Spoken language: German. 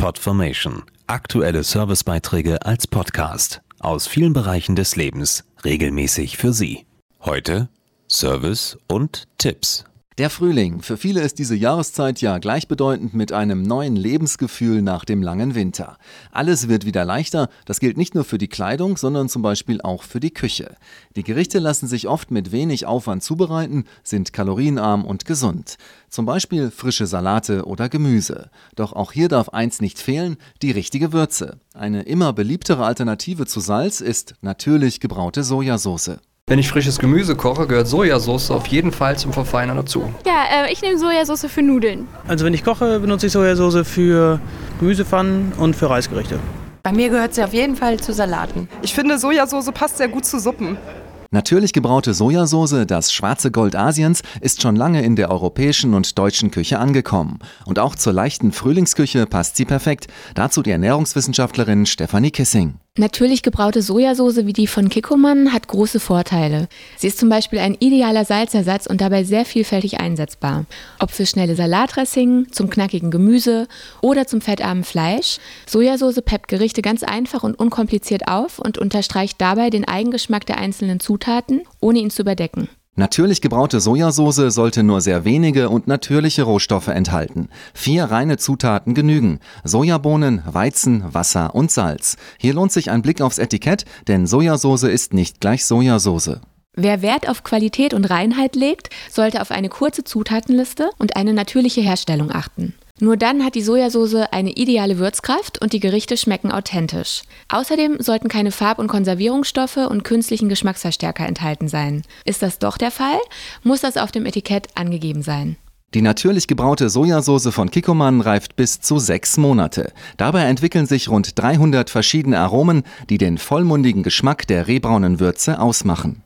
Podformation. Aktuelle Servicebeiträge als Podcast aus vielen Bereichen des Lebens regelmäßig für Sie. Heute Service und Tipps. Der Frühling. Für viele ist diese Jahreszeit ja gleichbedeutend mit einem neuen Lebensgefühl nach dem langen Winter. Alles wird wieder leichter. Das gilt nicht nur für die Kleidung, sondern zum Beispiel auch für die Küche. Die Gerichte lassen sich oft mit wenig Aufwand zubereiten, sind kalorienarm und gesund. Zum Beispiel frische Salate oder Gemüse. Doch auch hier darf eins nicht fehlen, die richtige Würze. Eine immer beliebtere Alternative zu Salz ist natürlich gebraute Sojasauce. Wenn ich frisches Gemüse koche, gehört Sojasauce auf jeden Fall zum Verfeinern dazu. Ja, äh, ich nehme Sojasauce für Nudeln. Also wenn ich koche, benutze ich Sojasauce für Gemüsepfannen und für Reisgerichte. Bei mir gehört sie auf jeden Fall zu Salaten. Ich finde, Sojasauce passt sehr gut zu Suppen. Natürlich gebraute Sojasauce, das schwarze Gold Asiens, ist schon lange in der europäischen und deutschen Küche angekommen. Und auch zur leichten Frühlingsküche passt sie perfekt. Dazu die Ernährungswissenschaftlerin Stefanie Kissing. Natürlich gebraute Sojasauce wie die von Kikkoman hat große Vorteile. Sie ist zum Beispiel ein idealer Salzersatz und dabei sehr vielfältig einsetzbar. Ob für schnelle Salatdressing, zum knackigen Gemüse oder zum fettarmen Fleisch. Sojasauce peppt Gerichte ganz einfach und unkompliziert auf und unterstreicht dabei den Eigengeschmack der einzelnen Zutaten, ohne ihn zu überdecken. Natürlich gebraute Sojasauce sollte nur sehr wenige und natürliche Rohstoffe enthalten. Vier reine Zutaten genügen. Sojabohnen, Weizen, Wasser und Salz. Hier lohnt sich ein Blick aufs Etikett, denn Sojasauce ist nicht gleich Sojasauce. Wer Wert auf Qualität und Reinheit legt, sollte auf eine kurze Zutatenliste und eine natürliche Herstellung achten. Nur dann hat die Sojasauce eine ideale Würzkraft und die Gerichte schmecken authentisch. Außerdem sollten keine Farb- und Konservierungsstoffe und künstlichen Geschmacksverstärker enthalten sein. Ist das doch der Fall, muss das auf dem Etikett angegeben sein. Die natürlich gebraute Sojasauce von Kikkoman reift bis zu sechs Monate. Dabei entwickeln sich rund 300 verschiedene Aromen, die den vollmundigen Geschmack der rehbraunen Würze ausmachen.